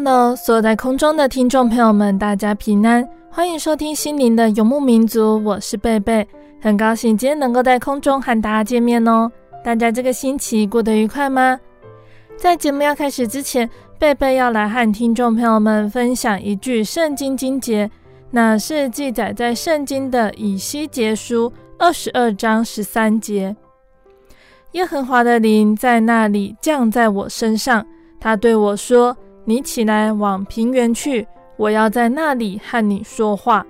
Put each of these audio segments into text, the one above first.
Hello，所有在空中的听众朋友们，大家平安，欢迎收听心灵的游牧民族，我是贝贝，很高兴今天能够在空中和大家见面哦。大家这个星期过得愉快吗？在节目要开始之前，贝贝要来和听众朋友们分享一句圣经经节，那是记载在圣经的以西结书二十二章十三节。耶和华的灵在那里降在我身上，他对我说。你起来往平原去，我要在那里和你说话。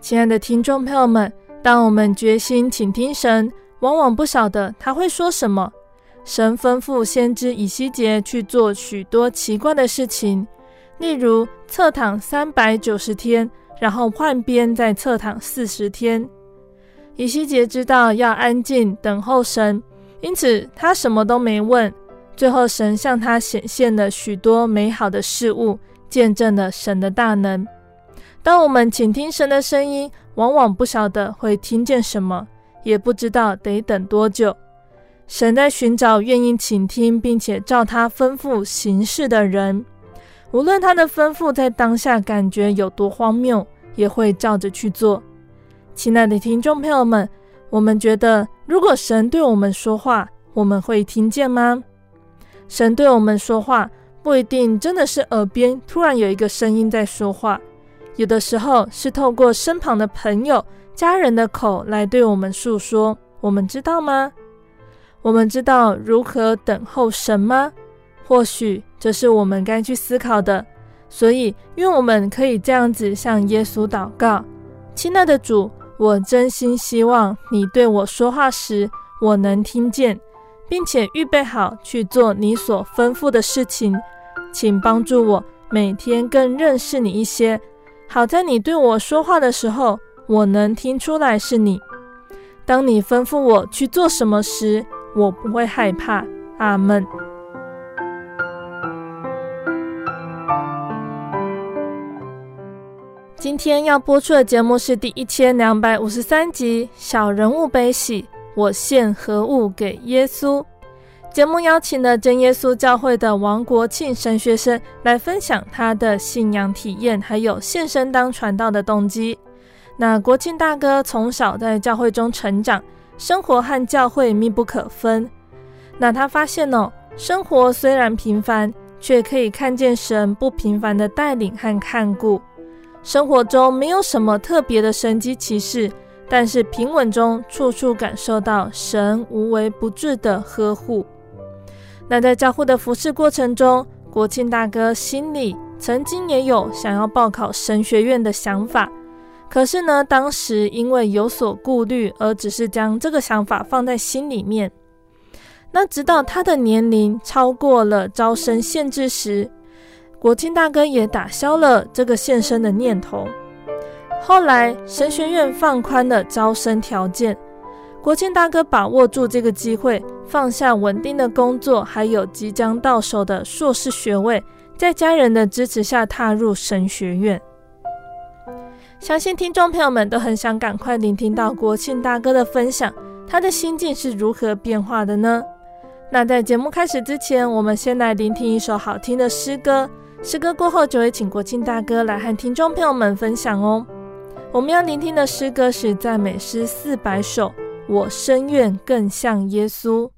亲爱的听众朋友们，当我们决心倾听神，往往不晓得他会说什么。神吩咐先知以西结去做许多奇怪的事情，例如侧躺三百九十天，然后换边再侧躺四十天。以西结知道要安静等候神，因此他什么都没问。最后，神向他显现了许多美好的事物，见证了神的大能。当我们倾听神的声音，往往不晓得会听见什么，也不知道得等多久。神在寻找愿意倾听并且照他吩咐行事的人，无论他的吩咐在当下感觉有多荒谬，也会照着去做。亲爱的听众朋友们，我们觉得，如果神对我们说话，我们会听见吗？神对我们说话，不一定真的是耳边突然有一个声音在说话，有的时候是透过身旁的朋友、家人的口来对我们诉说。我们知道吗？我们知道如何等候神吗？或许这是我们该去思考的。所以，愿我们可以这样子向耶稣祷告：亲爱的主，我真心希望你对我说话时，我能听见。并且预备好去做你所吩咐的事情，请帮助我每天更认识你一些，好在你对我说话的时候，我能听出来是你。当你吩咐我去做什么时，我不会害怕。阿门。今天要播出的节目是第一千两百五十三集《小人物悲喜》。我献何物给耶稣？节目邀请了真耶稣教会的王国庆神学生来分享他的信仰体验，还有献身当传道的动机。那国庆大哥从小在教会中成长，生活和教会密不可分。那他发现哦，生活虽然平凡，却可以看见神不平凡的带领和看顾。生活中没有什么特别的神迹奇事。但是平稳中，处处感受到神无微不至的呵护。那在教会的服侍过程中，国庆大哥心里曾经也有想要报考神学院的想法，可是呢，当时因为有所顾虑，而只是将这个想法放在心里面。那直到他的年龄超过了招生限制时，国庆大哥也打消了这个献身的念头。后来，神学院放宽了招生条件，国庆大哥把握住这个机会，放下稳定的工作，还有即将到手的硕士学位，在家人的支持下踏入神学院。相信听众朋友们都很想赶快聆听到国庆大哥的分享，他的心境是如何变化的呢？那在节目开始之前，我们先来聆听一首好听的诗歌。诗歌过后，就会请国庆大哥来和听众朋友们分享哦。我们要聆听的诗歌是赞美诗四百首，我深愿更像耶稣。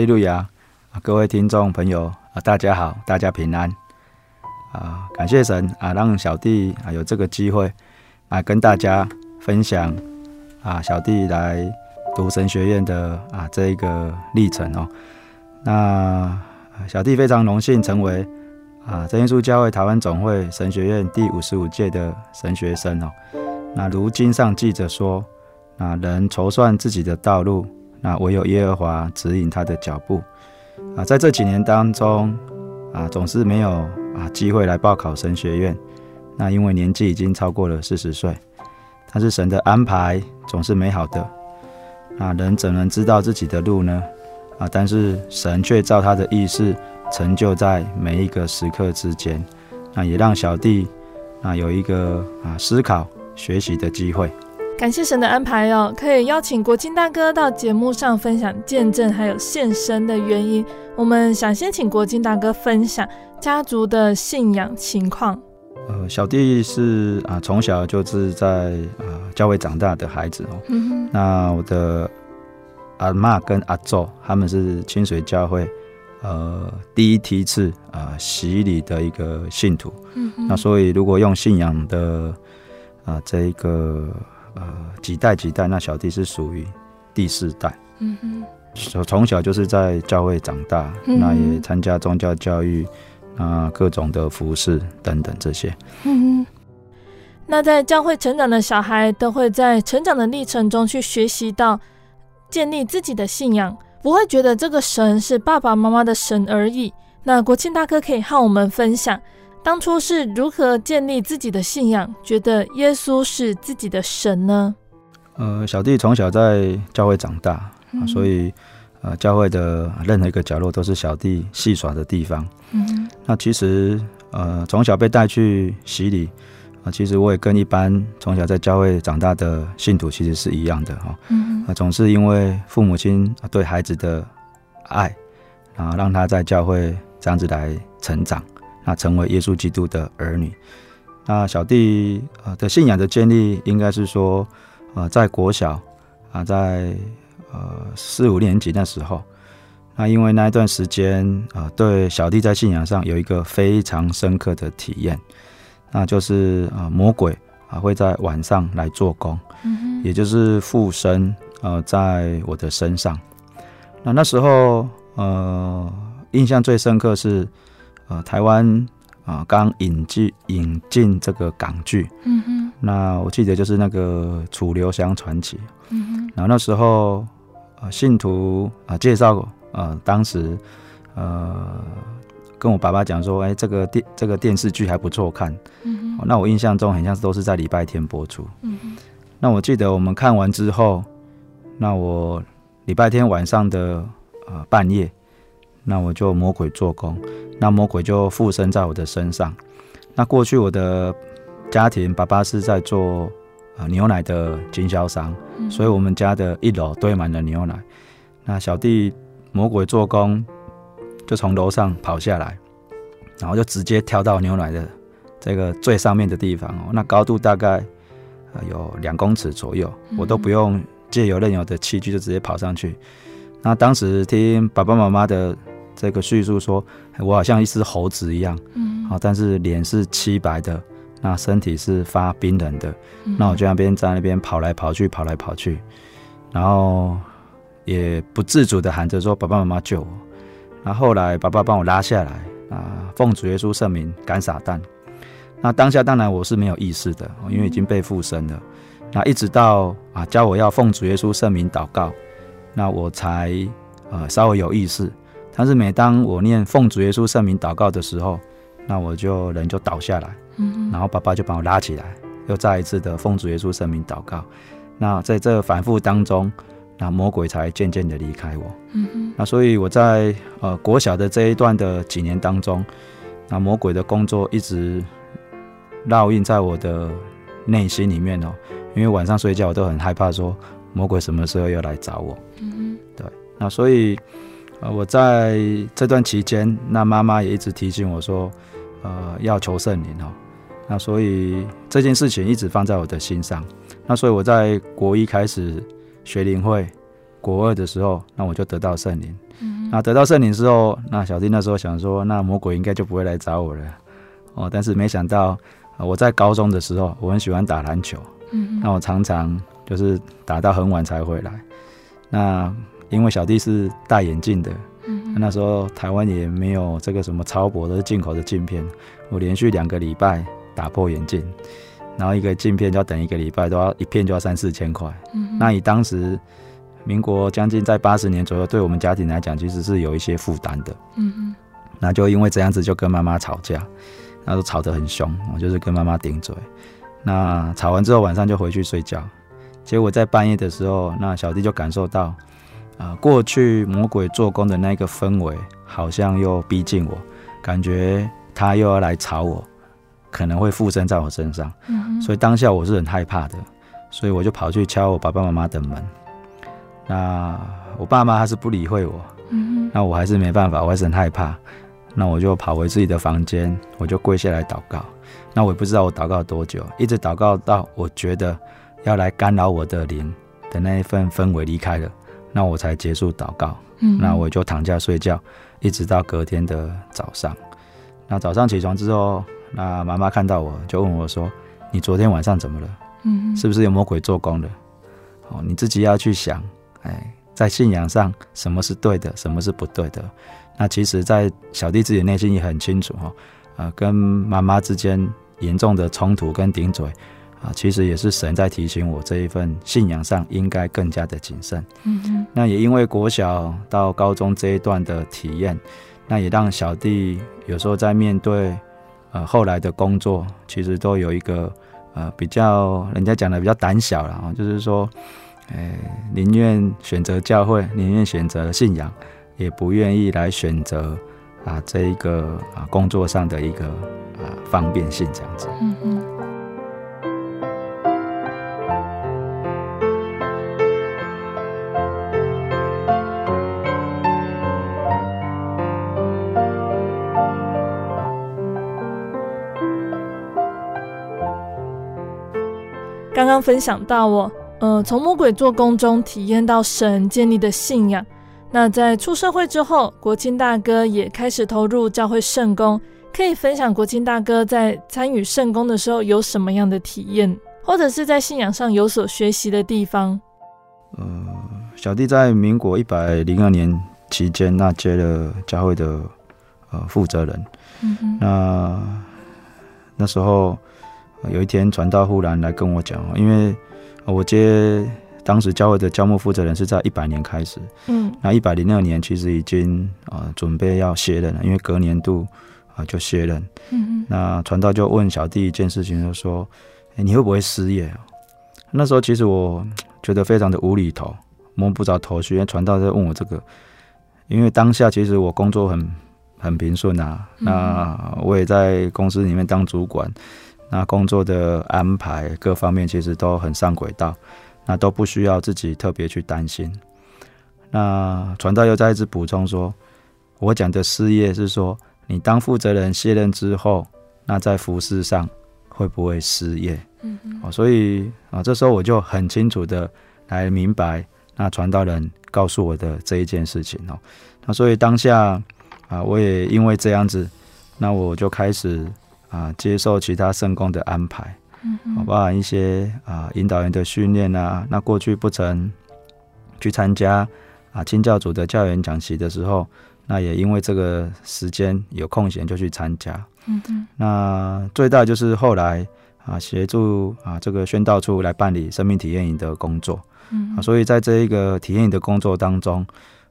利路亚！各位听众朋友啊，大家好，大家平安啊！感谢神啊，让小弟啊有这个机会啊跟大家分享啊，小弟来读神学院的啊这一个历程哦。那小弟非常荣幸成为啊真耶稣教会台湾总会神学院第五十五届的神学生哦。那如经上记着说，啊人筹算自己的道路。那唯有耶和华指引他的脚步啊，在这几年当中啊，总是没有啊机会来报考神学院。那因为年纪已经超过了四十岁，但是神的安排总是美好的。啊，人怎能知道自己的路呢？啊，但是神却照他的意思成就在每一个时刻之间。那也让小弟啊有一个啊思考学习的机会。感谢神的安排哦，可以邀请国庆大哥到节目上分享见证，还有献身的原因。我们想先请国庆大哥分享家族的信仰情况。呃，小弟是啊，从小就是在啊教会长大的孩子哦。那我的阿妈跟阿祖他们是清水教会呃第一梯次啊洗礼的一个信徒。嗯哼。那所以如果用信仰的啊这一个。呃，几代几代，那小弟是属于第四代。嗯哼，从小就是在教会长大，嗯、那也参加宗教教育啊，各种的服饰等等这些。嗯哼，那在教会成长的小孩，都会在成长的历程中去学习到建立自己的信仰，不会觉得这个神是爸爸妈妈的神而已。那国庆大哥可以和我们分享。当初是如何建立自己的信仰，觉得耶稣是自己的神呢？呃，小弟从小在教会长大，嗯、所以呃，教会的任何一个角落都是小弟戏耍的地方。嗯，那其实呃，从小被带去洗礼啊，其实我也跟一般从小在教会长大的信徒其实是一样的哈。嗯，啊，总是因为父母亲对孩子的爱，然后让他在教会这样子来成长，那成为耶稣基督的儿女。那小弟呃的信仰的建立，应该是说，呃，在国小啊，在呃四五年级那时候，那因为那一段时间啊、呃，对小弟在信仰上有一个非常深刻的体验，那就是啊、呃，魔鬼啊会在晚上来做工，嗯、也就是附身呃在我的身上。那那时候呃，印象最深刻是呃台湾。啊，刚引进引进这个港剧，嗯哼，那我记得就是那个《楚留香传奇》，嗯哼，然后那时候呃信徒啊介绍呃当时呃跟我爸爸讲说，哎，这个电这个电视剧还不错看，嗯哼，那我印象中很像是都是在礼拜天播出，嗯哼，那我记得我们看完之后，那我礼拜天晚上的呃半夜，那我就魔鬼做工。那魔鬼就附身在我的身上。那过去我的家庭，爸爸是在做呃牛奶的经销商，嗯、所以我们家的一楼堆满了牛奶。那小弟魔鬼做工，就从楼上跑下来，然后就直接跳到牛奶的这个最上面的地方哦。那高度大概有两公尺左右，我都不用借由任何的器具，就直接跑上去。那当时听爸爸妈妈的。这个叙述说，我好像一只猴子一样，嗯，好，但是脸是漆白的，那身体是发冰冷的，嗯、那我就那边在那边跑来跑去，跑来跑去，然后也不自主的喊着说：“爸爸妈妈救我！”那后后来爸爸帮我拉下来，啊，奉主耶稣圣名赶撒旦。那当下当然我是没有意识的，因为已经被附身了。那一直到啊教我要奉主耶稣圣名祷告，那我才呃稍微有意识。但是每当我念奉主耶稣圣名祷告的时候，那我就人就倒下来，嗯，然后爸爸就把我拉起来，又再一次的奉主耶稣圣名祷告。那在这反复当中，那魔鬼才渐渐的离开我，嗯哼。那所以我在呃国小的这一段的几年当中，那魔鬼的工作一直烙印在我的内心里面哦，因为晚上睡觉我都很害怕说魔鬼什么时候要来找我，嗯哼，对。那所以。呃，我在这段期间，那妈妈也一直提醒我说，呃，要求圣灵哦。那所以这件事情一直放在我的心上。那所以我在国一开始学灵会，国二的时候，那我就得到圣灵。嗯。那得到圣灵之后，那小弟那时候想说，那魔鬼应该就不会来找我了。哦，但是没想到，呃，我在高中的时候，我很喜欢打篮球。嗯。那我常常就是打到很晚才回来。那因为小弟是戴眼镜的，嗯、那时候台湾也没有这个什么超薄，都是进口的镜片。我连续两个礼拜打破眼镜，然后一个镜片就要等一个礼拜，都要一片就要三四千块。嗯、那以当时民国将近在八十年左右，对我们家庭来讲，其实是有一些负担的。嗯哼那就因为这样子就跟妈妈吵架，那都吵得很凶，我就是跟妈妈顶嘴。那吵完之后晚上就回去睡觉，结果在半夜的时候，那小弟就感受到。啊，过去魔鬼做工的那个氛围，好像又逼近我，感觉他又要来吵我，可能会附身在我身上，嗯、所以当下我是很害怕的，所以我就跑去敲我爸爸妈妈的门。那我爸妈他是不理会我，嗯、那我还是没办法，我还是很害怕，那我就跑回自己的房间，我就跪下来祷告。那我也不知道我祷告多久，一直祷告到我觉得要来干扰我的灵的那一份氛围离开了。那我才结束祷告，嗯，那我就躺下睡觉，一直到隔天的早上。那早上起床之后，那妈妈看到我就问我说：“你昨天晚上怎么了？嗯，是不是有魔鬼做工了？哦，你自己要去想，哎，在信仰上什么是对的，什么是不对的。那其实，在小弟自己内心也很清楚哈，呃，跟妈妈之间严重的冲突跟顶嘴。”啊，其实也是神在提醒我这一份信仰上应该更加的谨慎。嗯哼，那也因为国小到高中这一段的体验，那也让小弟有时候在面对呃后来的工作，其实都有一个呃比较人家讲的比较胆小了啊，就是说，呃，宁愿选择教会，宁愿选择信仰，也不愿意来选择啊这一个啊工作上的一个啊方便性这样子。嗯嗯。刚刚分享到我，呃，从魔鬼做工中体验到神建立的信仰。那在出社会之后，国庆大哥也开始投入教会圣工。可以分享国庆大哥在参与圣工的时候有什么样的体验，或者是在信仰上有所学习的地方？呃，小弟在民国一百零二年期间，那接了教会的呃负责人。嗯。那那时候。有一天，传道忽然来跟我讲，因为我接当时教会的教牧负责人是在一百年开始，嗯，那一百零二年其实已经啊准备要卸任了，因为隔年度啊就卸任，嗯，那传道就问小弟一件事情，就说：“欸，你会不会失业？”那时候其实我觉得非常的无厘头，摸不着头绪，因为传道在问我这个，因为当下其实我工作很很平顺啊，那我也在公司里面当主管。那工作的安排各方面其实都很上轨道，那都不需要自己特别去担心。那传道又再一次补充说，我讲的失业是说，你当负责人卸任之后，那在服饰上会不会失业？嗯嗯。所以啊，这时候我就很清楚的来明白，那传道人告诉我的这一件事情哦。那所以当下啊，我也因为这样子，那我就开始。啊，接受其他圣工的安排，嗯，包含一些啊引导员的训练啊。那过去不曾去参加啊清教主的教员讲习的时候，那也因为这个时间有空闲就去参加。嗯嗯。那最大就是后来啊协助啊这个宣道处来办理生命体验营的工作。嗯。啊，所以在这一个体验营的工作当中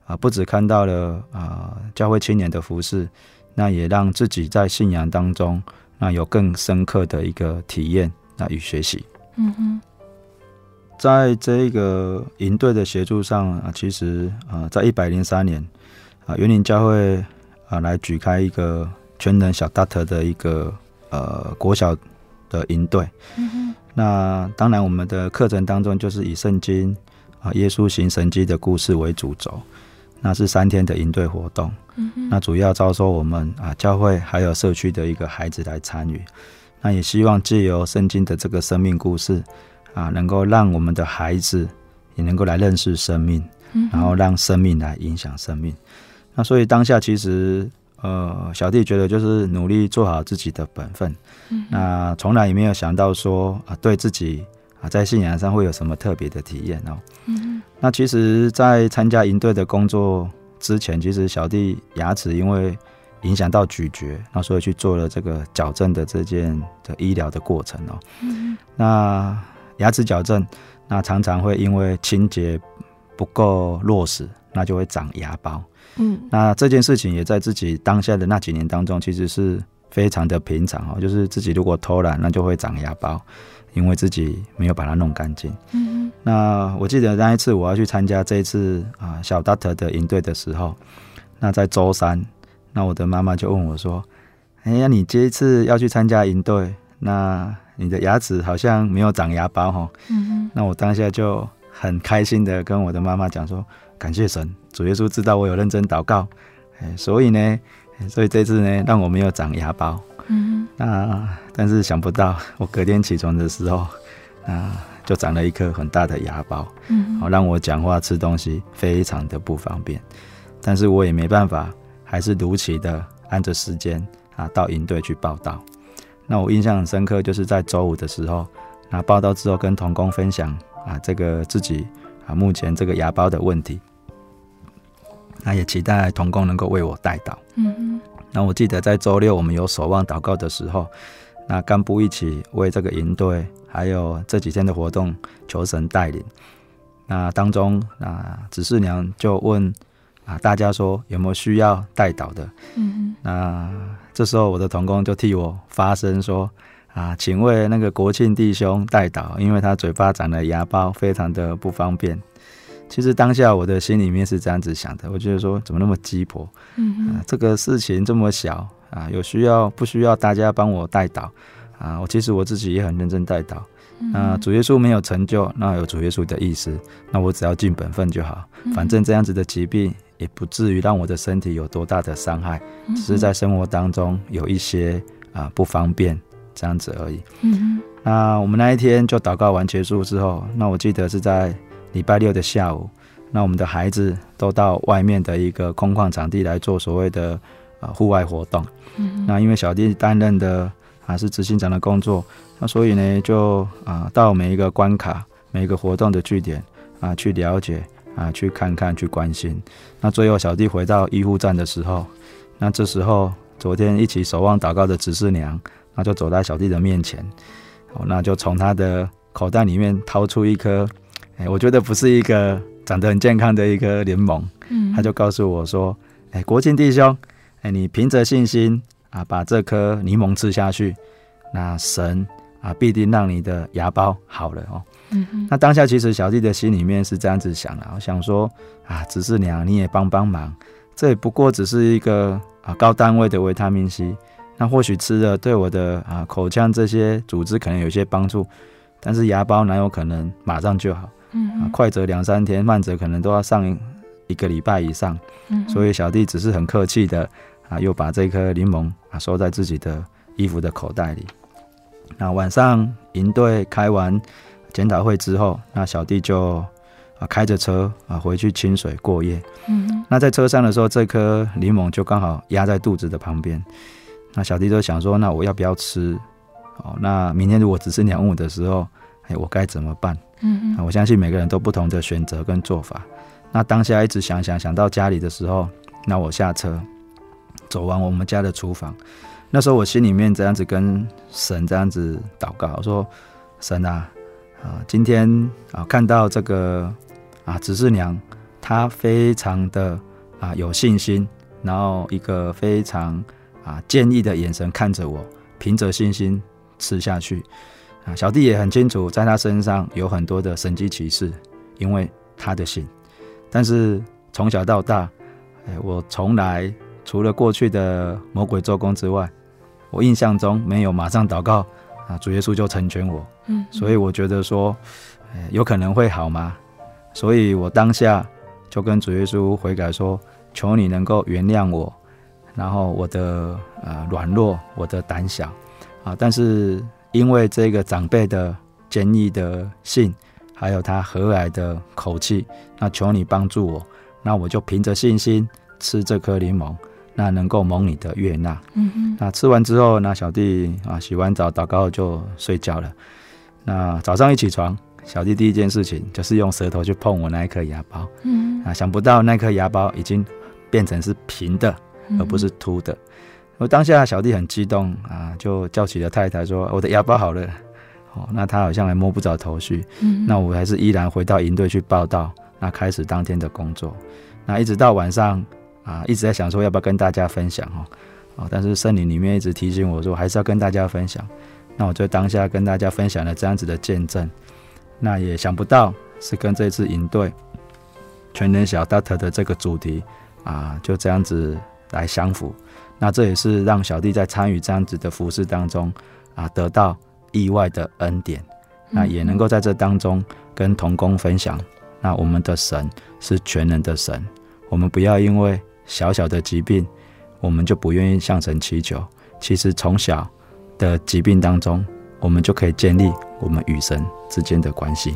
啊，不只看到了啊教会青年的服饰，那也让自己在信仰当中。那有更深刻的一个体验，那与学习。嗯哼，在这个营队的协助上啊，其实啊，在一百零三年啊，员林教会啊来举开一个全能小 Doctor 的一个呃国小的营队。嗯哼，那当然我们的课程当中就是以圣经啊耶稣行神迹的故事为主轴。那是三天的营队活动，嗯，那主要招收我们啊教会还有社区的一个孩子来参与，那也希望借由圣经的这个生命故事啊，能够让我们的孩子也能够来认识生命，嗯，然后让生命来影响生命。那所以当下其实呃小弟觉得就是努力做好自己的本分，嗯，那从来也没有想到说啊对自己啊在信仰上会有什么特别的体验哦，嗯。那其实，在参加营队的工作之前，其实小弟牙齿因为影响到咀嚼，那所以去做了这个矫正的这件的医疗的过程哦。嗯。那牙齿矫正，那常常会因为清洁不够落实，那就会长牙包。嗯。那这件事情也在自己当下的那几年当中，其实是非常的平常哦，就是自己如果偷懒，那就会长牙包。因为自己没有把它弄干净。嗯，那我记得那一次我要去参加这一次啊小 Doctor 的营队的时候，那在周三，那我的妈妈就问我说：“哎呀，你这一次要去参加营队，那你的牙齿好像没有长牙包哈。”嗯，那我当下就很开心的跟我的妈妈讲说：“感谢神，主耶稣知道我有认真祷告，哎，所以呢，所以这次呢让我没有长牙包。”嗯，那但是想不到，我隔天起床的时候，那就长了一颗很大的牙包，嗯，好让我讲话吃东西非常的不方便，但是我也没办法，还是如期的按着时间啊到营队去报道。那我印象很深刻，就是在周五的时候，那报道之后跟童工分享啊这个自己啊目前这个牙包的问题，那也期待童工能够为我带到，嗯嗯。那我记得在周六我们有守望祷告的时候，那干部一起为这个营队还有这几天的活动求神带领。那当中啊，指示娘就问啊大家说有没有需要代祷的？嗯嗯。那这时候我的同工就替我发声说啊，请为那个国庆弟兄代祷，因为他嘴巴长了牙包，非常的不方便。其实当下我的心里面是这样子想的，我觉得说怎么那么鸡婆？嗯、啊、这个事情这么小啊，有需要不需要大家帮我代祷啊？我其实我自己也很认真代祷。那主耶稣没有成就，那有主耶稣的意思，那我只要尽本分就好。反正这样子的疾病也不至于让我的身体有多大的伤害，只是在生活当中有一些啊不方便这样子而已。嗯，那我们那一天就祷告完结束之后，那我记得是在礼拜六的下午，那我们的孩子都到外面的一个空旷场地来做所谓的呃户外活动。嗯，那因为小弟担任的还是执行长的工作。那所以呢，就啊到每一个关卡、每一个活动的据点啊去了解啊去看看去关心。那最后小弟回到医护站的时候，那这时候昨天一起守望祷告的执事娘，那就走在小弟的面前，哦，那就从他的口袋里面掏出一颗，哎，我觉得不是一个长得很健康的一个柠檬，嗯，他就告诉我说，哎，国庆弟兄，哎，你凭着信心啊把这颗柠檬吃下去，那神。啊，必定让你的牙包好了哦。嗯哼，那当下其实小弟的心里面是这样子想的，我想说啊，只是娘你也帮帮忙，这也不过只是一个啊高单位的维他命 C，那或许吃了对我的啊口腔这些组织可能有些帮助，但是牙包哪有可能马上就好？嗯啊，快则两三天，慢则可能都要上一个礼拜以上。嗯，所以小弟只是很客气的啊，又把这颗柠檬啊收在自己的衣服的口袋里。那晚上营队开完检讨会之后，那小弟就啊开着车啊回去清水过夜。嗯，那在车上的时候，这颗柠檬就刚好压在肚子的旁边。那小弟就想说，那我要不要吃？哦，那明天如果只是两五的时候，哎，我该怎么办？嗯，我相信每个人都不同的选择跟做法。那当下一直想想想到家里的时候，那我下车走完我们家的厨房。那时候我心里面这样子跟神这样子祷告，我说：“神啊，啊，今天啊看到这个啊执事娘，她非常的啊有信心，然后一个非常啊坚毅的眼神看着我，凭着信心吃下去。啊，小弟也很清楚，在他身上有很多的神迹奇事，因为他的信。但是从小到大，哎，我从来除了过去的魔鬼做工之外。”我印象中没有马上祷告啊，主耶稣就成全我。嗯，所以我觉得说，有可能会好吗？所以我当下就跟主耶稣悔改说，求你能够原谅我，然后我的呃软弱，我的胆小啊。但是因为这个长辈的坚毅的信，还有他和蔼的口气，那求你帮助我，那我就凭着信心吃这颗柠檬。那能够蒙你的悦纳。嗯哼。那吃完之后，那小弟啊洗完澡祷告就睡觉了。那早上一起床，小弟第一件事情就是用舌头去碰我那一颗牙包。嗯。啊，想不到那颗牙包已经变成是平的，而不是凸的。我当下小弟很激动啊，就叫起了太太说：“我的芽孢好了。”哦，那他好像还摸不着头绪。嗯。那我还是依然回到营队去报道，那开始当天的工作。那一直到晚上。啊，一直在想说要不要跟大家分享哦，哦但是圣灵里面一直提醒我说，还是要跟大家分享。那我就当下跟大家分享了这样子的见证。那也想不到是跟这次营队全能小 Dot 的这个主题啊，就这样子来相符。那这也是让小弟在参与这样子的服饰当中啊，得到意外的恩典。那也能够在这当中跟同工分享。那我们的神是全能的神，我们不要因为。小小的疾病，我们就不愿意向神祈求。其实从小的疾病当中，我们就可以建立我们与神之间的关系。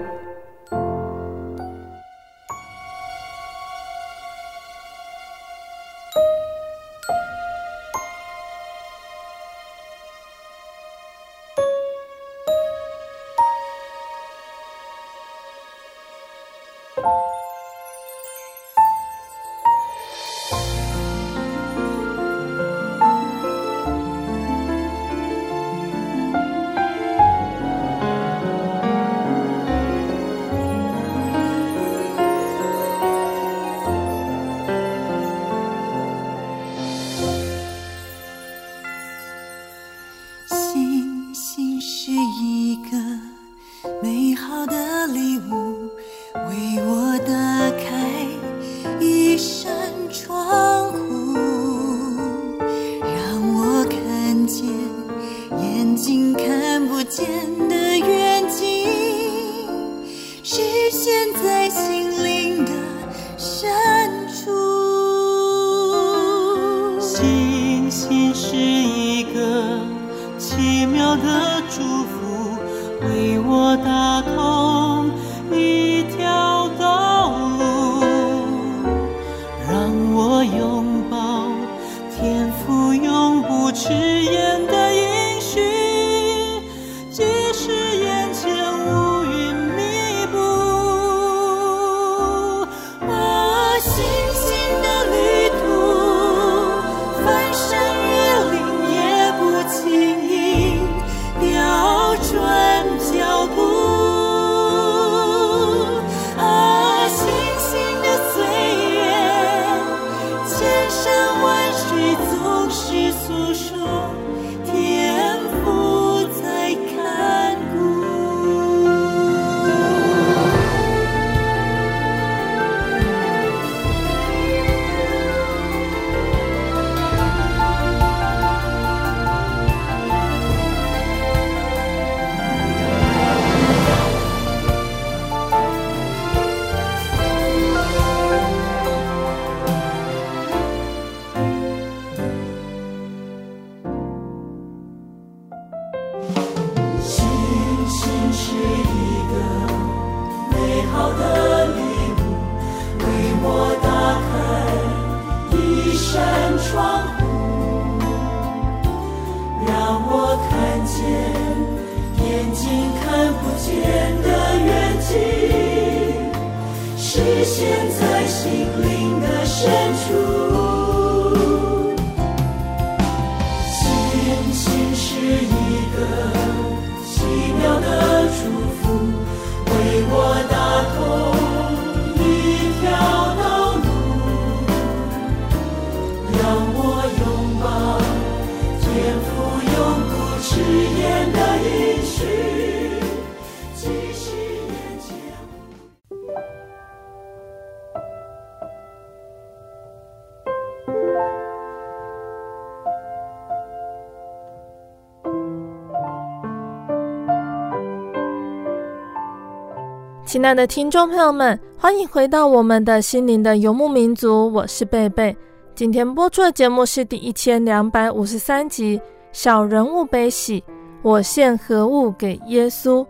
亲爱的听众朋友们，欢迎回到我们的心灵的游牧民族，我是贝贝。今天播出的节目是第一千两百五十三集《小人物悲喜》，我献何物给耶稣？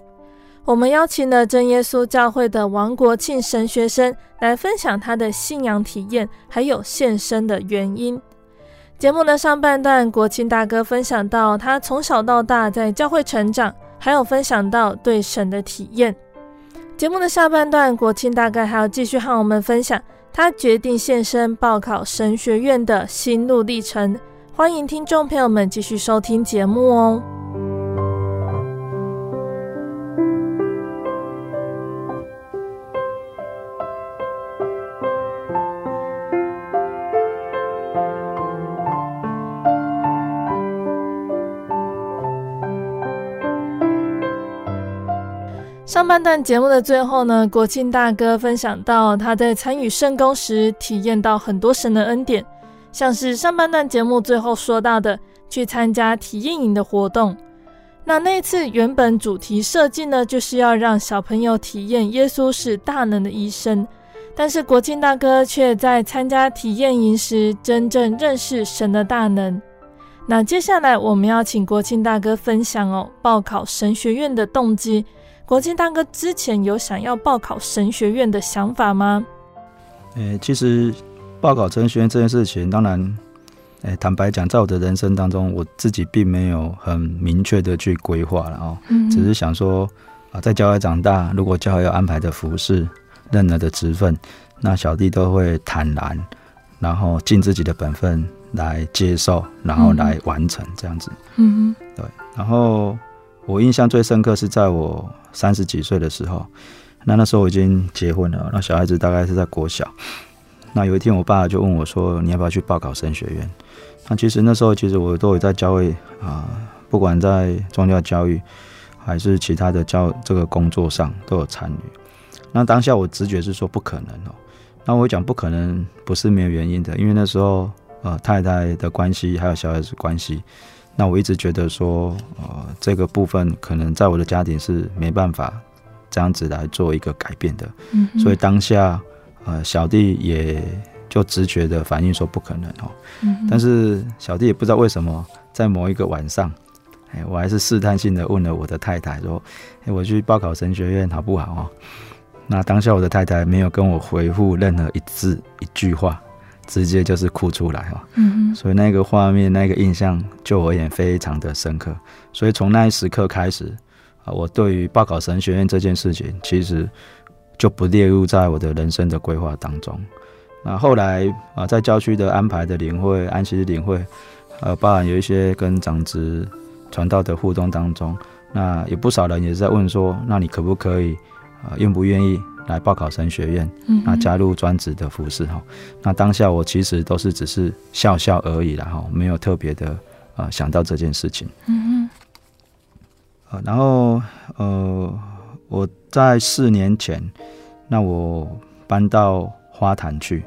我们邀请了真耶稣教会的王国庆神学生来分享他的信仰体验，还有献身的原因。节目的上半段，国庆大哥分享到他从小到大在教会成长，还有分享到对神的体验。节目的下半段，国庆大概还要继续和我们分享他决定现身报考神学院的心路历程。欢迎听众朋友们继续收听节目哦。上半段节目的最后呢，国庆大哥分享到他在参与圣工时体验到很多神的恩典，像是上半段节目最后说到的，去参加体验营的活动，那那次原本主题设计呢，就是要让小朋友体验耶稣是大能的医生。但是国庆大哥却在参加体验营时，真正认识神的大能。那接下来我们要请国庆大哥分享哦，报考神学院的动机。国庆大哥之前有想要报考神学院的想法吗？诶，其实报考神学院这件事情，当然，诶，坦白讲，在我的人生当中，我自己并没有很明确的去规划了哦，嗯，只是想说啊，在教会长大，如果教会要安排的服饰。任何的职分，那小弟都会坦然，然后尽自己的本分来接受，然后来完成这样子。嗯哼，对。然后我印象最深刻是在我三十几岁的时候，那那时候我已经结婚了，那小孩子大概是在国小。那有一天，我爸就问我说：“你要不要去报考神学院？”那其实那时候，其实我都有在教会啊，不管在宗教教育还是其他的教这个工作上都有参与。那当下我直觉是说不可能哦。那我讲不可能不是没有原因的，因为那时候呃太太的关系还有小孩子关系，那我一直觉得说呃这个部分可能在我的家庭是没办法这样子来做一个改变的。嗯。所以当下呃小弟也就直觉的反应说不可能哦。嗯。但是小弟也不知道为什么在某一个晚上，哎，我还是试探性的问了我的太太说，哎，我去报考神学院好不好哦？那当下我的太太没有跟我回复任何一字一句话，直接就是哭出来哈。嗯，所以那个画面那个印象就我而言非常的深刻。所以从那一时刻开始啊，我对于报考神学院这件事情其实就不列入在我的人生的规划当中。那后来啊，在郊区的安排的领会安息日领会，呃，包含有一些跟长职传道的互动当中，那有不少人也是在问说，那你可不可以？啊，愿不愿意来报考神学院？嗯，那加入专职的服饰哈。那当下我其实都是只是笑笑而已啦哈，没有特别的啊想到这件事情。嗯嗯。然后呃，我在四年前，那我搬到花坛去。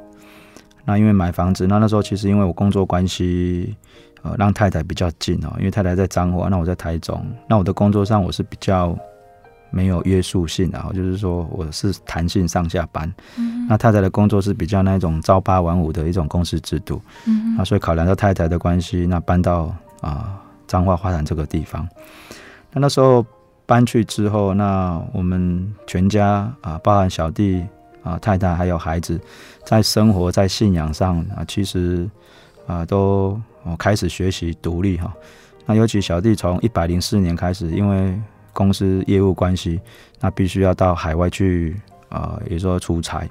那因为买房子，那那时候其实因为我工作关系，呃，让太太比较近哦，因为太太在彰化，那我在台中。那我的工作上我是比较。没有约束性，然后就是说我是弹性上下班。嗯、那太太的工作是比较那种朝八晚五的一种公司制度。嗯，那，所以考量到太太的关系，那搬到啊彰化花坛这个地方。那那时候搬去之后，那我们全家啊，包含小弟啊、太太还有孩子，在生活在信仰上啊，其实啊都开始学习独立哈。那尤其小弟从一百零四年开始，因为公司业务关系，那必须要到海外去啊，也、呃、说出差。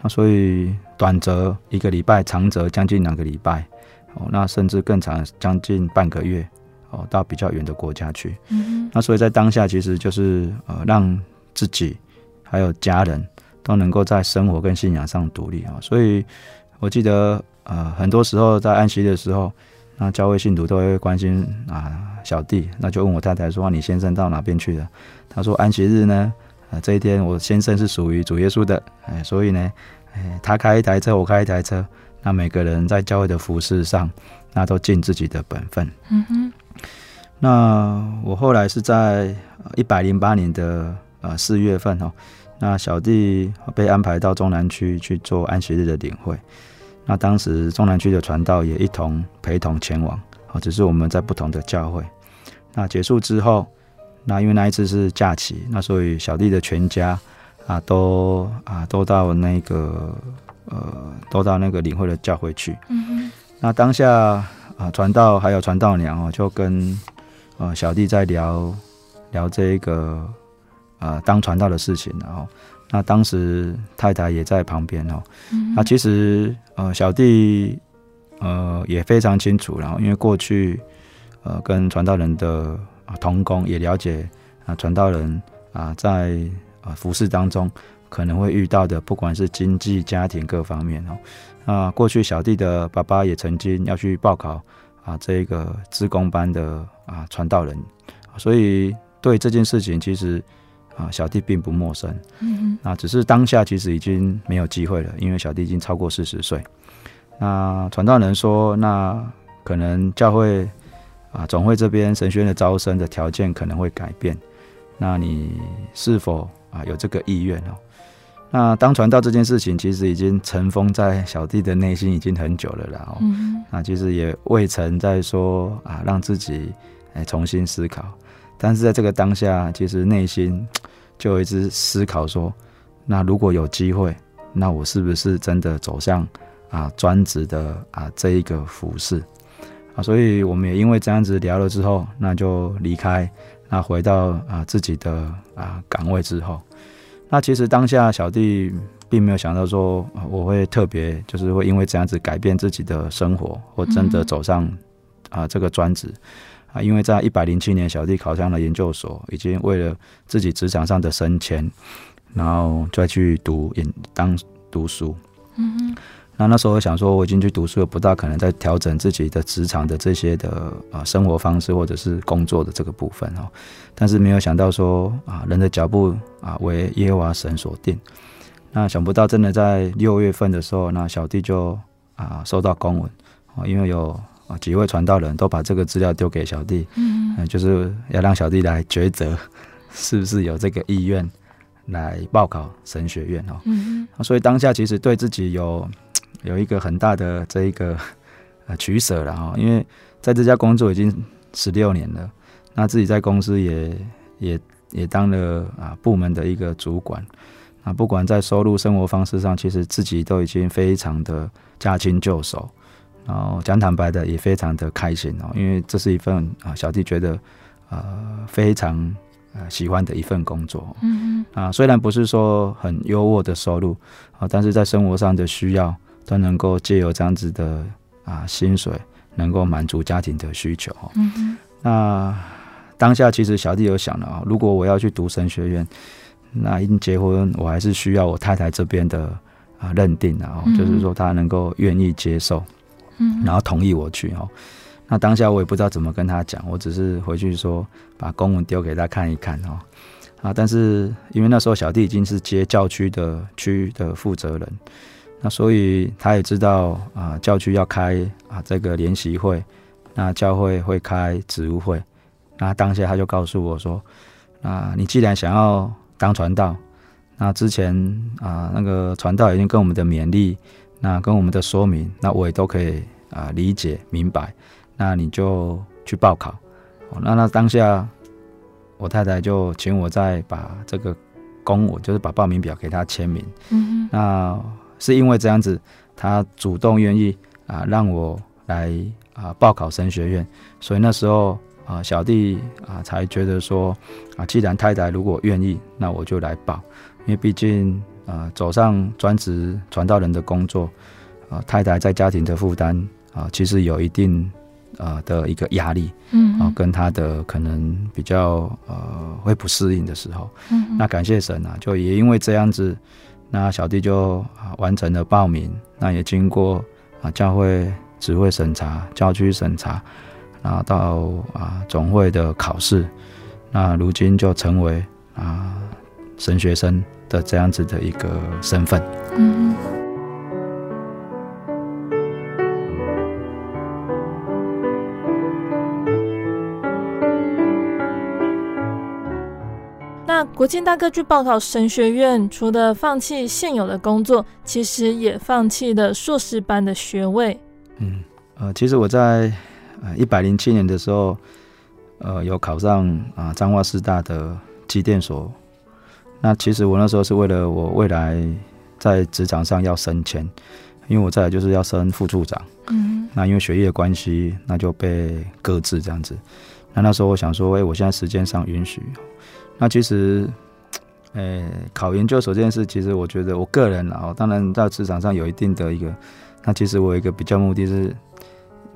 那所以短则一个礼拜，长则将近两个礼拜，哦，那甚至更长，将近半个月，哦，到比较远的国家去。嗯。那所以在当下，其实就是呃，让自己还有家人都能够在生活跟信仰上独立啊。所以我记得呃，很多时候在安息的时候。那教会信徒都会关心啊，小弟，那就问我太太说：“你先生到哪边去了？”他说：“安息日呢，啊，这一天我先生是属于主耶稣的，哎，所以呢，哎，他开一台车，我开一台车，那每个人在教会的服饰上，那都尽自己的本分。”嗯哼。那我后来是在一百零八年的呃四月份哦，那小弟被安排到中南区去做安息日的领会。那当时中南区的传道也一同陪同前往，啊，只是我们在不同的教会。那结束之后，那因为那一次是假期，那所以小弟的全家啊都啊都到那个呃都到那个领会的教会去。嗯。那当下啊传道还有传道娘哦，就跟呃小弟在聊聊这一个啊当传道的事情，然后。那当时太太也在旁边哦，那其实呃小弟呃也非常清楚，然后因为过去呃跟传道人的同工也了解啊传道人啊在啊服侍当中可能会遇到的，不管是经济、家庭各方面哦，那过去小弟的爸爸也曾经要去报考啊这个职工班的啊传道人，所以对这件事情其实。啊，小弟并不陌生，嗯，那只是当下其实已经没有机会了，因为小弟已经超过四十岁。那传道人说，那可能教会啊，总会这边神学院的招生的条件可能会改变，那你是否啊有这个意愿哦？那当传道这件事情，其实已经尘封在小弟的内心已经很久了啦哦。嗯。那其实也未曾在说啊，让自己哎重新思考。但是在这个当下，其实内心 就一直思考说，那如果有机会，那我是不是真的走向啊专职的啊这一个服饰啊？所以我们也因为这样子聊了之后，那就离开，那回到啊自己的啊岗位之后。那其实当下小弟并没有想到说我会特别，就是会因为这样子改变自己的生活，或真的走上啊这个专职啊。因为在一百零七年，小弟考上了研究所，已经为了自己职场上的升迁，然后再去读研当读书。嗯哼。那那时候我想说，我已经去读书了，不大可能再调整自己的职场的这些的啊生活方式或者是工作的这个部分哦。但是没有想到说啊，人的脚步啊为耶和华神所定。那想不到真的在六月份的时候，那小弟就啊收到公文啊，因为有啊几位传道人都把这个资料丢给小弟，嗯，就是要让小弟来抉择是不是有这个意愿来报考神学院哦。嗯，所以当下其实对自己有。有一个很大的这一个呃取舍了哈，因为在这家工作已经十六年了，那自己在公司也也也当了啊部门的一个主管，啊不管在收入、生活方式上，其实自己都已经非常的驾轻就熟，然后讲坦白的也非常的开心哦，因为这是一份啊小弟觉得呃非常呃喜欢的一份工作，嗯嗯啊虽然不是说很优渥的收入啊，但是在生活上的需要。都能够借由这样子的啊薪水，能够满足家庭的需求。嗯哼。那当下其实小弟有想了啊，如果我要去读神学院，那因结婚我还是需要我太太这边的啊认定啊，就是说她能够愿意接受，嗯，然后同意我去哦。那当下我也不知道怎么跟他讲，我只是回去说把公文丢给他看一看哦。啊，但是因为那时候小弟已经是接教区的区的负责人。那所以他也知道啊，教区要开啊这个联席会，那教会会开职务会，那当下他就告诉我说，啊，你既然想要当传道，那之前啊那个传道已经跟我们的勉励，那跟我们的说明，那我也都可以啊理解明白，那你就去报考。那那当下我太太就请我再把这个公文，就是把报名表给他签名。嗯哼，那。是因为这样子，他主动愿意啊让我来啊报考神学院，所以那时候啊小弟啊才觉得说啊既然太太如果愿意，那我就来报，因为毕竟啊走上专职传道人的工作啊太太在家庭的负担啊其实有一定呃的一个压力，嗯啊跟他的可能比较呃会不适应的时候，嗯那感谢神啊，就也因为这样子。那小弟就啊完成了报名，那也经过啊教会指挥审查、教区审查，然后到啊总会的考试，那如今就成为啊神学生的这样子的一个身份。嗯。国建大哥去报考神学院，除了放弃现有的工作，其实也放弃了硕士班的学位。嗯，呃，其实我在呃一百零七年的时候，呃，有考上啊彰化师大的机电所。那其实我那时候是为了我未来在职场上要升迁，因为我再来就是要升副处长。嗯，那因为学业的关系，那就被搁置这样子。那那时候我想说，哎，我现在时间上允许。那其实，呃、欸，考研究所这件事，其实我觉得我个人啊，当然在职场上有一定的一个，那其实我有一个比较目的是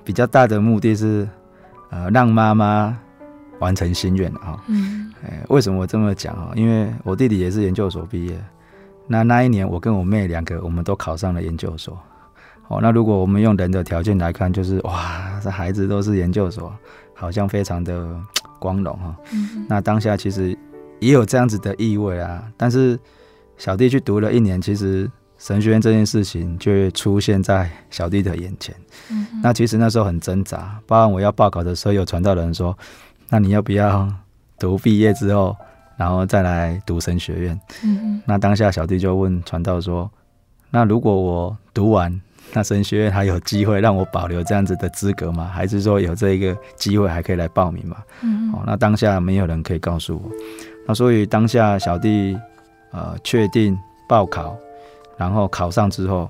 比较大的目的是，呃，让妈妈完成心愿啊。嗯。为什么我这么讲啊？因为我弟弟也是研究所毕业，那那一年我跟我妹两个，我们都考上了研究所。哦，那如果我们用人的条件来看，就是哇，这孩子都是研究所，好像非常的 光荣哈。嗯。那当下其实。也有这样子的意味啊，但是小弟去读了一年，其实神学院这件事情就出现在小弟的眼前。嗯，那其实那时候很挣扎，包含我要报考的时候，有传道人说：“那你要不要读毕业之后，然后再来读神学院？”嗯，那当下小弟就问传道说：“那如果我读完，那神学院还有机会让我保留这样子的资格吗？还是说有这一个机会还可以来报名吗？”嗯，哦，那当下没有人可以告诉我。那所以当下小弟呃确定报考。然后考上之后，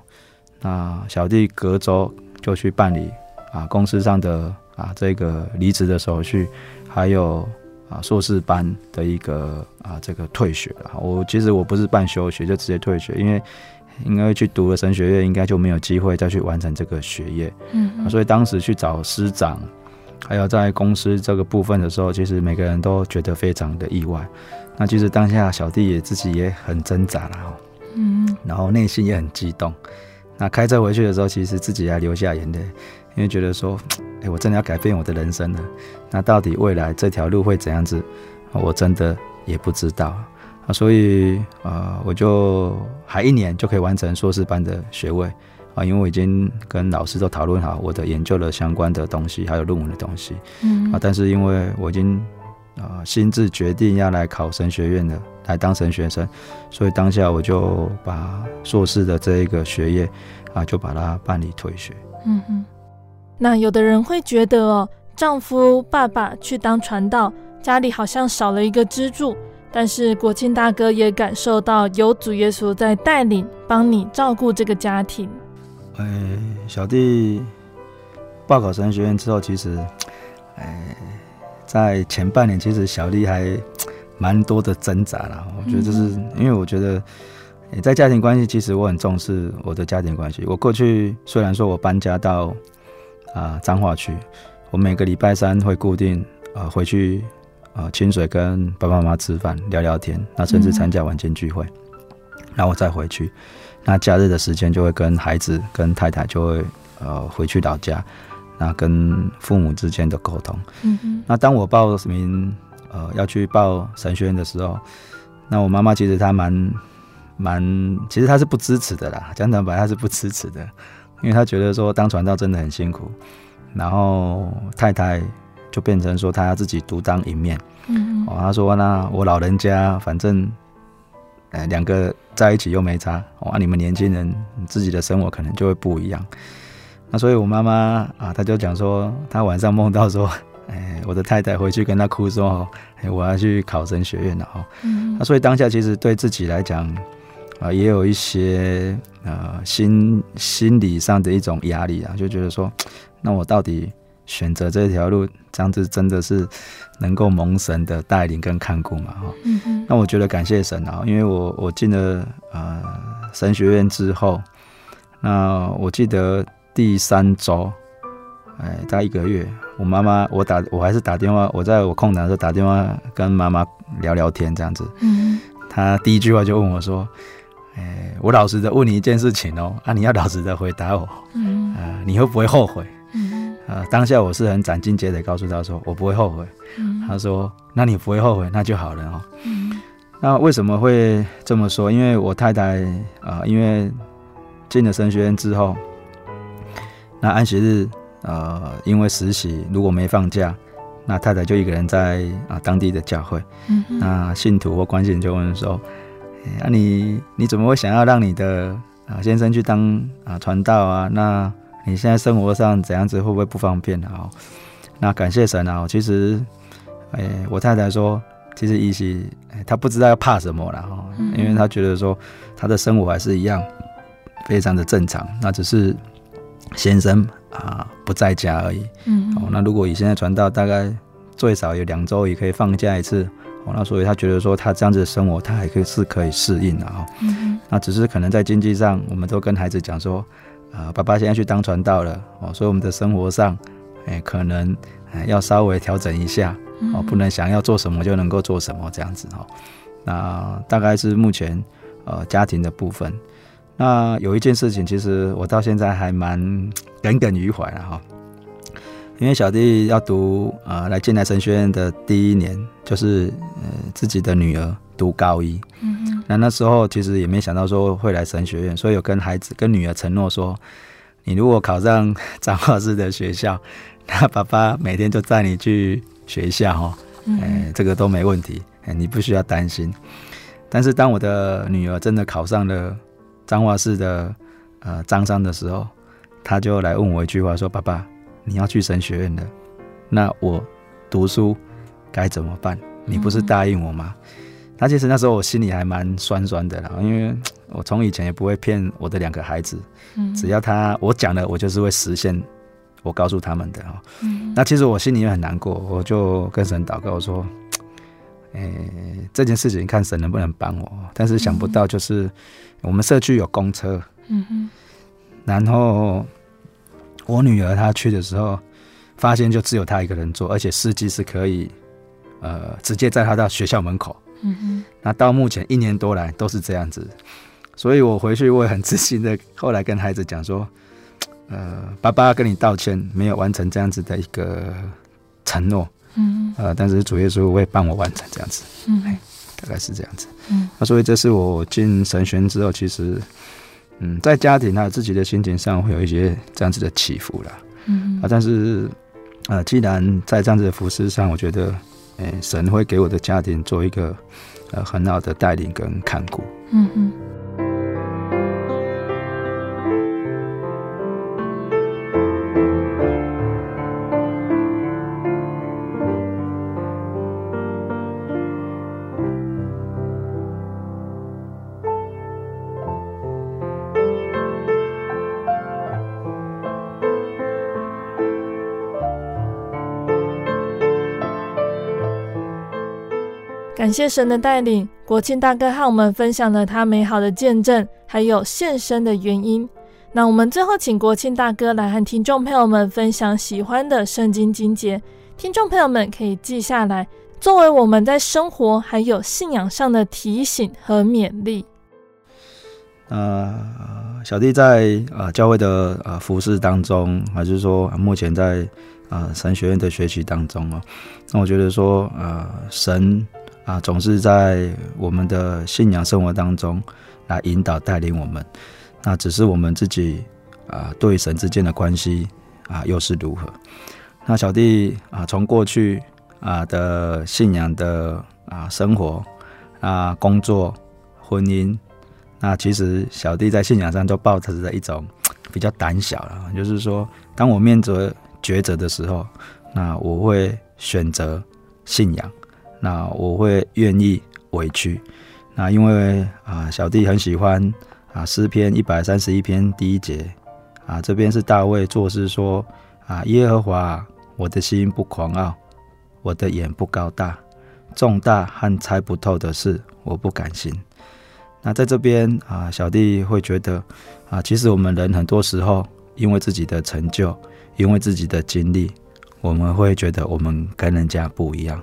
那小弟隔周就去办理啊公司上的啊这个离职的手续，还有啊硕士班的一个啊这个退学了。我其实我不是办休学，就直接退学，因为应该去读了神学院，应该就没有机会再去完成这个学业。嗯，啊，所以当时去找师长，还有在公司这个部分的时候，其实每个人都觉得非常的意外。那其实当下小弟也自己也很挣扎了。嗯，然后内心也很激动。那开车回去的时候，其实自己还流下眼泪，因为觉得说，哎，我真的要改变我的人生了。那到底未来这条路会怎样子？我真的也不知道啊。所以，呃，我就还一年就可以完成硕士班的学位啊，因为我已经跟老师都讨论好我的研究的相关的东西，还有论文的东西。嗯啊，但是因为我已经啊心智决定要来考神学院的。来当神学生，所以当下我就把硕士的这一个学业啊，就把它办理退学。嗯哼，那有的人会觉得哦，丈夫爸爸去当传道，家里好像少了一个支柱。但是国庆大哥也感受到有主耶稣在带领，帮你照顾这个家庭。哎，小弟报考神学院之后，其实，哎，在前半年，其实小弟还。蛮多的挣扎啦，我觉得这是因为我觉得，在家庭关系，其实我很重视我的家庭关系。我过去虽然说我搬家到啊彰化区，我每个礼拜三会固定啊回去啊清水跟爸爸妈妈吃饭聊聊天，那甚至参加晚间聚会，然后我再回去。那假日的时间就会跟孩子跟太太就会呃回去老家，那跟父母之间的沟通。嗯嗯。那当我报名。呃，要去报神学院的时候，那我妈妈其实她蛮蛮，其实她是不支持的啦。讲坦白，她是不支持的，因为她觉得说当传道真的很辛苦。然后太太就变成说她要自己独当一面。嗯，哦，她说那我老人家反正，呃，两个在一起又没差。哇，哦，你们年轻人自己的生活可能就会不一样。那所以我妈妈啊，她就讲说，她晚上梦到说。哎，我的太太回去跟她哭说：“哎，我要去考神学院了哦。”嗯，那所以当下其实对自己来讲，啊，也有一些呃心心理上的一种压力啊，就觉得说，那我到底选择这条路，这样子真的是能够蒙神的带领跟看顾嘛？哈，嗯嗯。那我觉得感谢神啊，因为我我进了呃神学院之后，那我记得第三周。哎，大概一个月，我妈妈，我打，我还是打电话，我在我空档的时候打电话跟妈妈聊聊天，这样子。嗯。她第一句话就问我说：“哎，我老实的问你一件事情哦，啊，你要老实的回答我。嗯。呃，你会不会后悔？嗯。呃，当下我是很斩钉截铁告诉他说，我不会后悔。嗯。她说：“那你不会后悔，那就好了哦。”嗯。那为什么会这么说？因为我太太啊，呃，因为进了神学院之后，那安息日。呃，因为实习如果没放假，那太太就一个人在啊当地的教会。嗯，那信徒或关系人就问说：“那、欸啊、你你怎么会想要让你的啊先生去当啊传道啊？那你现在生活上怎样子会不会不方便啊？”那感谢神啊！其实，哎、欸，我太太说，其实一些她不知道要怕什么了哈，因为她觉得说她的生活还是一样非常的正常，那只是先生。啊，不在家而已。嗯，哦，那如果以现在传道，大概最少有两周也可以放假一次。哦，那所以他觉得说，他这样子的生活，他还可以是可以适应的啊。嗯，那只是可能在经济上，我们都跟孩子讲说，啊，爸爸现在去当传道了。哦，所以我们的生活上，哎，可能要稍微调整一下。哦，不能想要做什么就能够做什么这样子。哦，那大概是目前呃家庭的部分。那有一件事情，其实我到现在还蛮 耿耿于怀的哈，因为小弟要读呃来进来神学院的第一年，就是呃自己的女儿读高一，那那时候其实也没想到说会来神学院，所以有跟孩子、跟女儿承诺说，你如果考上 彰化市的学校，那爸爸每天就带你去学校哦，哎、欸，这个都没问题，哎、欸，你不需要担心。但是当我的女儿真的考上了彰化市的呃彰商的时候，她就来问我一句话，说：“爸爸，你要去神学院了，那我读书该怎么办？你不是答应我吗？”那其实那时候我心里还蛮酸酸的啦，因为我从以前也不会骗我的两个孩子，只要他我讲了，我就是会实现我告诉他们的哈。那其实我心里也很难过，我就跟神祷告我说。诶、欸，这件事情看神能不能帮我，但是想不到就是我们社区有公车，嗯哼，然后我女儿她去的时候，发现就只有她一个人坐，而且司机是可以呃直接载她到学校门口，嗯哼，那到目前一年多来都是这样子，所以我回去我也很自信的，后来跟孩子讲说，呃，爸爸跟你道歉，没有完成这样子的一个承诺。嗯，呃，但是主耶稣会帮我完成这样子，嗯，大概是这样子，嗯，那所以这是我进神学院之后，其实，嗯，在家庭还有自己的心情上会有一些这样子的起伏啦，嗯。啊，但是，呃，既然在这样子的服饰上，我觉得，哎、神会给我的家庭做一个呃很好的带领跟看顾，嗯嗯。感谢神的带领，国庆大哥和我们分享了他美好的见证，还有献身的原因。那我们最后请国庆大哥来和听众朋友们分享喜欢的圣经经节，听众朋友们可以记下来，作为我们在生活还有信仰上的提醒和勉励。呃，小弟在呃教会的呃服事当中，还是说目前在呃神学院的学习当中哦，那我觉得说呃神。啊，总是在我们的信仰生活当中来引导带领我们。那只是我们自己啊，对神之间的关系啊，又是如何？那小弟啊，从过去啊的信仰的啊生活啊工作婚姻，那其实小弟在信仰上都抱持着一种比较胆小了，就是说，当我面对抉择的时候，那我会选择信仰。那我会愿意委屈，那因为啊，小弟很喜欢啊诗篇一百三十一篇第一节啊，这边是大卫作诗说啊，耶和华，我的心不狂傲，我的眼不高大，重大和猜不透的事，我不敢心。那在这边啊，小弟会觉得啊，其实我们人很多时候因为自己的成就，因为自己的经历，我们会觉得我们跟人家不一样。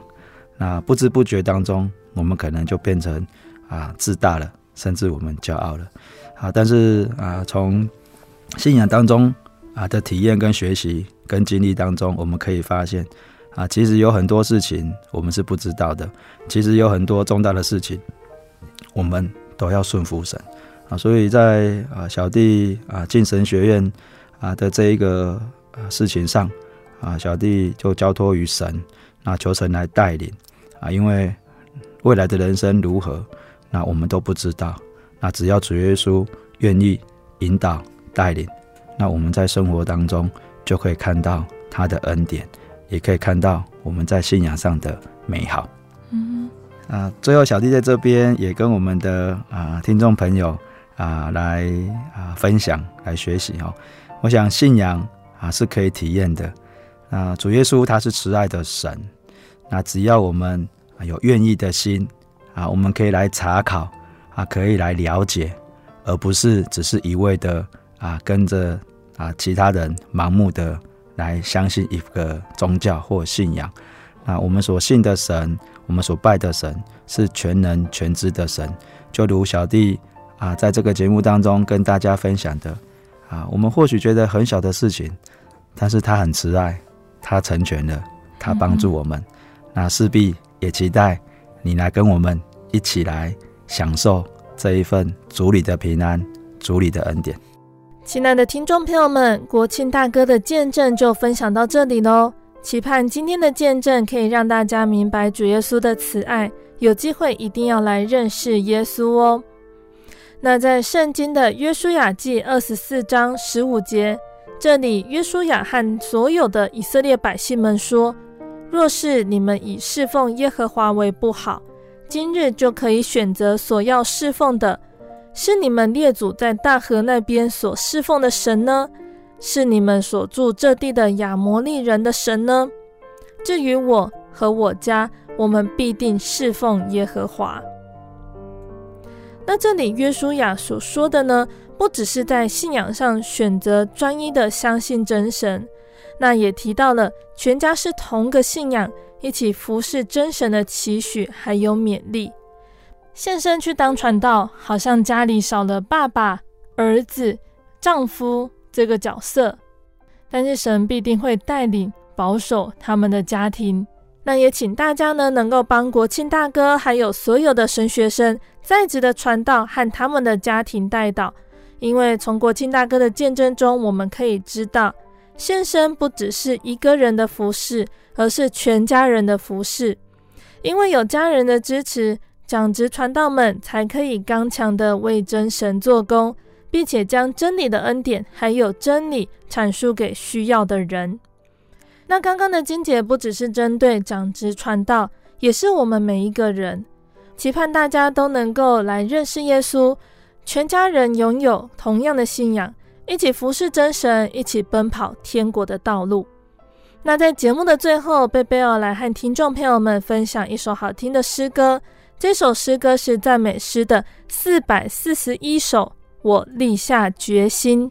那不知不觉当中，我们可能就变成啊自大了，甚至我们骄傲了啊。但是啊，从信仰当中啊的体验跟学习跟经历当中，我们可以发现啊，其实有很多事情我们是不知道的。其实有很多重大的事情，我们都要顺服神啊。所以在啊小弟啊进神学院啊的这一个事情上啊，小弟就交托于神。那求神来带领啊，因为未来的人生如何，那我们都不知道。那只要主耶稣愿意引导带领，那我们在生活当中就可以看到他的恩典，也可以看到我们在信仰上的美好。嗯啊，最后小弟在这边也跟我们的啊听众朋友啊来啊分享来学习哦。我想信仰啊是可以体验的。啊，主耶稣他是慈爱的神。那只要我们有愿意的心啊，我们可以来查考啊，可以来了解，而不是只是一味的啊跟着啊其他人盲目的来相信一个宗教或信仰。那我们所信的神，我们所拜的神是全能全知的神。就如小弟啊在这个节目当中跟大家分享的啊，我们或许觉得很小的事情，但是他很慈爱，他成全了，他帮助我们。那势必也期待你来跟我们一起来享受这一份主里的平安、主里的恩典。亲爱的听众朋友们，国庆大哥的见证就分享到这里喽。期盼今天的见证可以让大家明白主耶稣的慈爱，有机会一定要来认识耶稣哦。那在圣经的约书亚记二十四章十五节，这里约书亚和所有的以色列百姓们说：“若是你们以侍奉耶和华为不好，今日就可以选择所要侍奉的。”是你们列祖在大河那边所侍奉的神呢？是你们所住这地的亚摩利人的神呢？至于我和我家，我们必定侍奉耶和华。那这里约书亚所说的呢，不只是在信仰上选择专一的相信真神，那也提到了全家是同个信仰，一起服侍真神的期许，还有勉励。献身去当传道，好像家里少了爸爸、儿子、丈夫这个角色，但是神必定会带领、保守他们的家庭。那也请大家呢，能够帮国庆大哥还有所有的神学生在职的传道和他们的家庭带导，因为从国庆大哥的见证中，我们可以知道，献身不只是一个人的服侍，而是全家人的服侍，因为有家人的支持。长职传道们才可以刚强地为真神做工，并且将真理的恩典还有真理阐述给需要的人。那刚刚的经节不只是针对长职传道，也是我们每一个人。期盼大家都能够来认识耶稣，全家人拥有同样的信仰，一起服侍真神，一起奔跑天国的道路。那在节目的最后，贝贝要来和听众朋友们分享一首好听的诗歌。这首诗歌是赞美诗的四百四十一首，我立下决心。